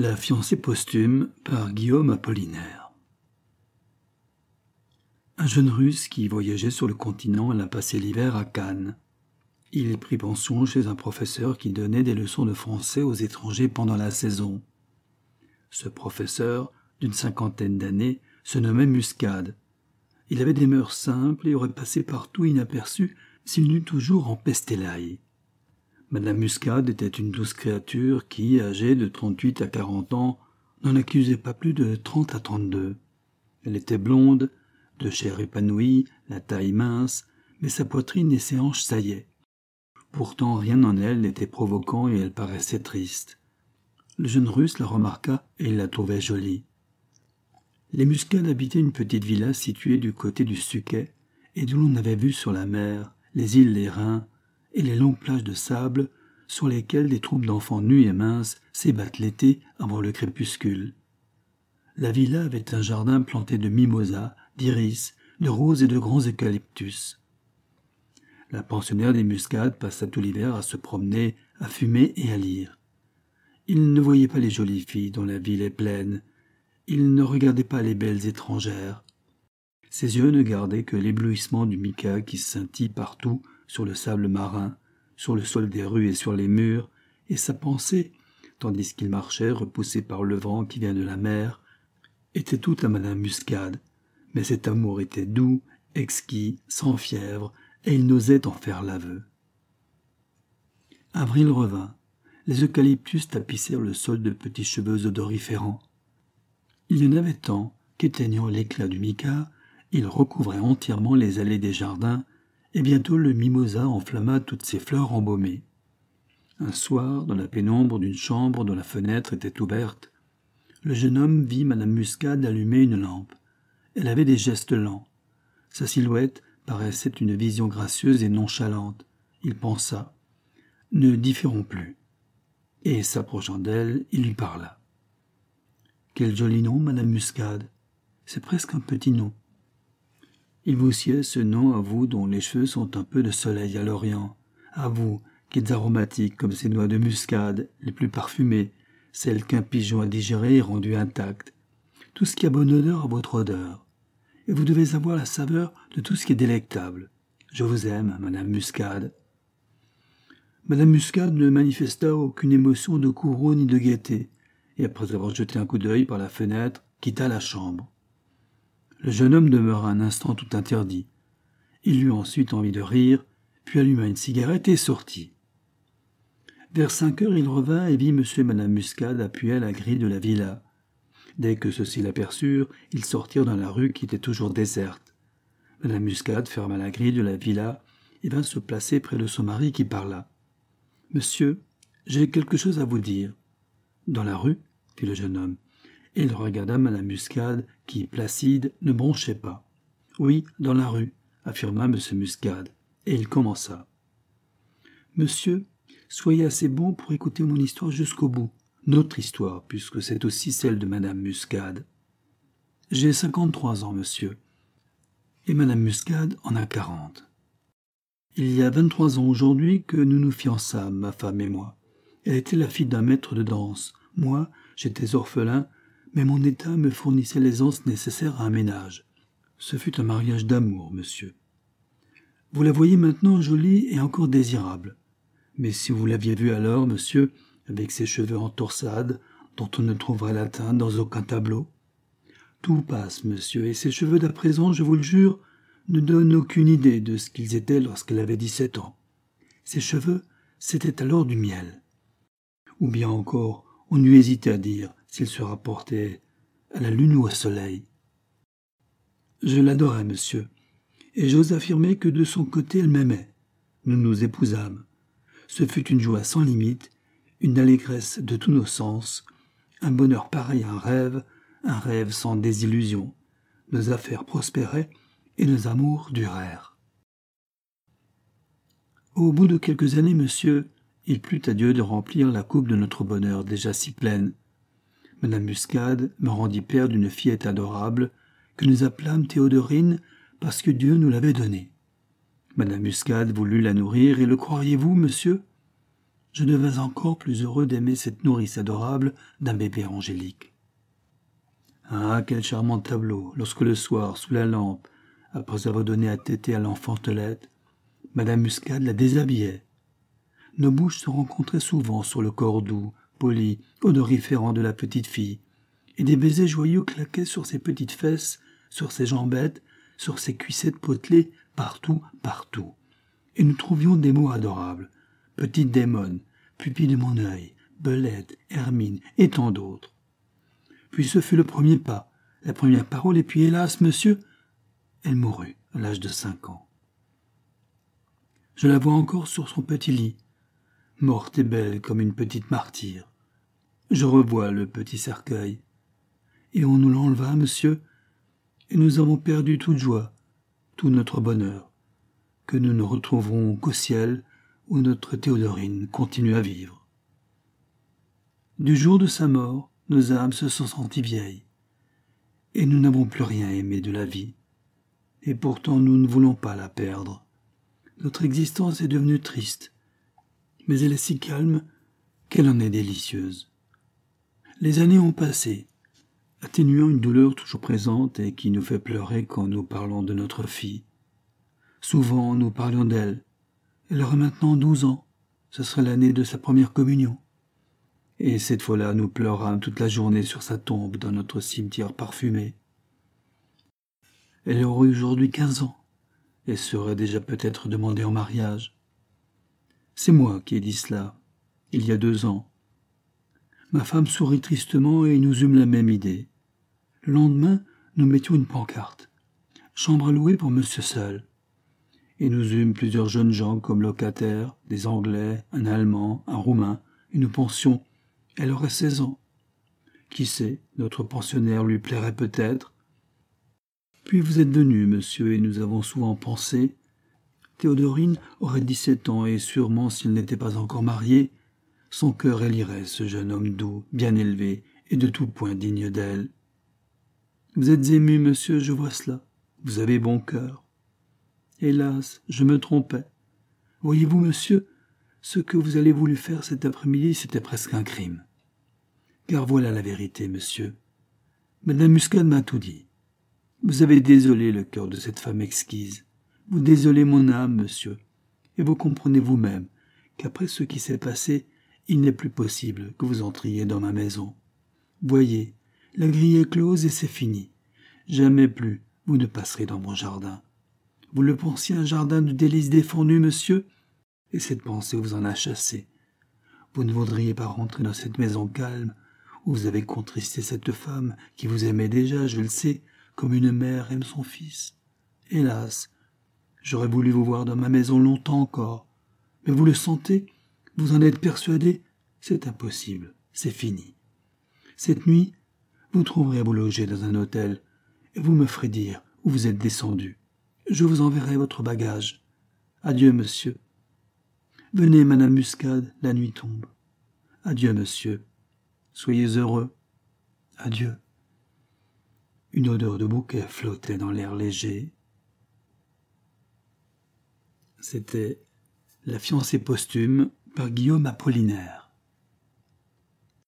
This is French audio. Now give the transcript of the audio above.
La fiancée posthume par Guillaume Apollinaire. Un jeune russe qui voyageait sur le continent alla passer l'hiver à Cannes. Il prit pension chez un professeur qui donnait des leçons de français aux étrangers pendant la saison. Ce professeur, d'une cinquantaine d'années, se nommait Muscade. Il avait des mœurs simples et aurait passé partout inaperçu s'il n'eût toujours empesté l'ail. Madame Muscade était une douce créature qui, âgée de trente-huit à quarante ans, n'en accusait pas plus de trente à trente-deux. Elle était blonde, de chair épanouie, la taille mince, mais sa poitrine et ses hanches saillaient. Pourtant rien en elle n'était provoquant et elle paraissait triste. Le jeune russe la remarqua et il la trouvait jolie. Les Muscades habitaient une petite villa située du côté du Suquet et d'où l'on avait vu sur la mer les îles les Reins et les longues plages de sable sur lesquelles des troupes d'enfants nus et minces s'ébattent l'été avant le crépuscule. La villa avait un jardin planté de mimosas, d'iris, de roses et de grands eucalyptus. La pensionnaire des Muscades passa tout l'hiver à se promener, à fumer et à lire. Il ne voyait pas les jolies filles dont la ville est pleine. Il ne regardait pas les belles étrangères. Ses yeux ne gardaient que l'éblouissement du mica qui scintille partout sur le sable marin, sur le sol des rues et sur les murs, et sa pensée, tandis qu'il marchait, repoussé par le vent qui vient de la mer, était toute à Madame Muscade, mais cet amour était doux, exquis, sans fièvre, et il n'osait en faire l'aveu. Avril revint. Les eucalyptus tapissèrent le sol de petits cheveux odoriférants. Il y en avait tant qu'éteignant l'éclat du mica, il recouvrait entièrement les allées des jardins, et bientôt le mimosa enflamma toutes ses fleurs embaumées. Un soir, dans la pénombre d'une chambre dont la fenêtre était ouverte, le jeune homme vit Madame Muscade allumer une lampe. Elle avait des gestes lents. Sa silhouette paraissait une vision gracieuse et nonchalante. Il pensa Ne différons plus. Et s'approchant d'elle, il lui parla. Quel joli nom, Madame Muscade. C'est presque un petit nom. Il vous sied ce nom à vous dont les cheveux sont un peu de soleil à l'Orient, à vous qui êtes aromatique comme ces noix de muscade, les plus parfumées, celles qu'un pigeon a digérées et rendues intactes. Tout ce qui a bonne odeur a votre odeur. Et vous devez avoir la saveur de tout ce qui est délectable. Je vous aime, Madame Muscade. Madame Muscade ne manifesta aucune émotion de courroux ni de gaieté, et après avoir jeté un coup d'œil par la fenêtre, quitta la chambre. Le jeune homme demeura un instant tout interdit. Il eut ensuite envie de rire, puis alluma une cigarette et sortit. Vers cinq heures, il revint et vit monsieur et madame Muscade appuyés à la grille de la villa. Dès que ceux-ci l'aperçurent, ils sortirent dans la rue qui était toujours déserte. Madame Muscade ferma la grille de la villa et vint se placer près de son mari qui parla. Monsieur, j'ai quelque chose à vous dire. Dans la rue fit le jeune homme il regarda Madame Muscade, qui, placide, ne bronchait pas. Oui, dans la rue, affirma M. Muscade, et il commença. Monsieur, soyez assez bon pour écouter mon histoire jusqu'au bout, notre histoire, puisque c'est aussi celle de Madame Muscade. J'ai cinquante-trois ans, monsieur, et Madame Muscade en a quarante. Il y a vingt-trois ans aujourd'hui que nous nous fiançâmes, ma femme et moi. Elle était la fille d'un maître de danse. Moi, j'étais orphelin mais mon état me fournissait l'aisance nécessaire à un ménage. Ce fut un mariage d'amour, monsieur. Vous la voyez maintenant jolie et encore désirable. Mais si vous l'aviez vue alors, monsieur, avec ses cheveux en torsade, dont on ne trouverait la teinte dans aucun tableau. Tout passe, monsieur, et ses cheveux d'à présent, je vous le jure, ne donnent aucune idée de ce qu'ils étaient lorsqu'elle avait dix-sept ans. Ses cheveux, c'était alors du miel. Ou bien encore, on eût hésité à dire s'il se rapportait à la lune ou au soleil. Je l'adorais, monsieur, et j'ose affirmer que de son côté elle m'aimait. Nous nous épousâmes. Ce fut une joie sans limite, une allégresse de tous nos sens, un bonheur pareil à un rêve, un rêve sans désillusion. Nos affaires prospéraient et nos amours durèrent. Au bout de quelques années, monsieur, il plut à Dieu de remplir la coupe de notre bonheur déjà si pleine. Madame Muscade me rendit père d'une fillette adorable que nous appelâmes Théodorine parce que Dieu nous l'avait donnée. Madame Muscade voulut la nourrir, et le croiriez-vous, monsieur? Je devais encore plus heureux d'aimer cette nourrice adorable d'un bébé angélique. Ah, quel charmant tableau, lorsque le soir, sous la lampe, après avoir donné à téter à l'enfantelette, Madame Muscade la déshabillait. Nos bouches se rencontraient souvent sur le corps doux, poli, odoriférant de la petite fille, et des baisers joyeux claquaient sur ses petites fesses, sur ses jambettes, sur ses cuissettes potelées, partout, partout. Et nous trouvions des mots adorables. Petite démone, pupille de mon œil, belette, hermine, et tant d'autres. Puis ce fut le premier pas, la première parole, et puis hélas, monsieur, elle mourut à l'âge de cinq ans. Je la vois encore sur son petit lit, morte et belle comme une petite martyre. Je revois le petit cercueil. Et on nous l'enleva, monsieur, et nous avons perdu toute joie, tout notre bonheur, que nous ne retrouverons qu'au ciel où notre Théodorine continue à vivre. Du jour de sa mort, nos âmes se sont senties vieilles, et nous n'avons plus rien aimé de la vie, et pourtant nous ne voulons pas la perdre. Notre existence est devenue triste, mais elle est si calme qu'elle en est délicieuse. Les années ont passé, atténuant une douleur toujours présente et qui nous fait pleurer quand nous parlons de notre fille. Souvent nous parlions d'elle. Elle aurait maintenant douze ans. Ce serait l'année de sa première communion. Et cette fois-là, nous pleurâmes toute la journée sur sa tombe dans notre cimetière parfumé. Elle aurait aujourd'hui quinze ans et serait déjà peut-être demandée en mariage. C'est moi qui ai dit cela, il y a deux ans. Ma femme sourit tristement et nous eûmes la même idée. Le lendemain, nous mettions une pancarte. Chambre à louer pour monsieur seul. Et nous eûmes plusieurs jeunes gens comme locataires, des Anglais, un Allemand, un Roumain, et nous pensions, elle aurait seize ans. Qui sait, notre pensionnaire lui plairait peut-être, puis vous êtes venu, monsieur, et nous avons souvent pensé. Théodorine aurait dix-sept ans, et sûrement, s'il n'était pas encore marié, son cœur élirait ce jeune homme doux, bien élevé, et de tout point digne d'elle. Vous êtes ému, monsieur, je vois cela. Vous avez bon cœur. Hélas, je me trompais. Voyez-vous, monsieur, ce que vous avez voulu faire cet après-midi, c'était presque un crime. Car voilà la vérité, monsieur. Madame Muscade m'a tout dit. Vous avez désolé le cœur de cette femme exquise. Vous désolez mon âme, monsieur. Et vous comprenez vous-même qu'après ce qui s'est passé, il n'est plus possible que vous entriez dans ma maison. Voyez, la grille est close et c'est fini. Jamais plus vous ne passerez dans mon jardin. Vous le pensiez un jardin de délices défendu, monsieur, et cette pensée vous en a chassé. Vous ne voudriez pas rentrer dans cette maison calme où vous avez contristé cette femme qui vous aimait déjà, je le sais, comme une mère aime son fils. Hélas, j'aurais voulu vous voir dans ma maison longtemps encore, mais vous le sentez, vous en êtes persuadé, c'est impossible, c'est fini. Cette nuit, vous trouverez à vous loger dans un hôtel, et vous me ferez dire où vous êtes descendu. Je vous enverrai votre bagage. Adieu, monsieur. Venez, madame Muscade, la nuit tombe. Adieu, monsieur. Soyez heureux. Adieu. Une odeur de bouquet flottait dans l'air léger. C'était La fiancée posthume Guillaume Apollinaire.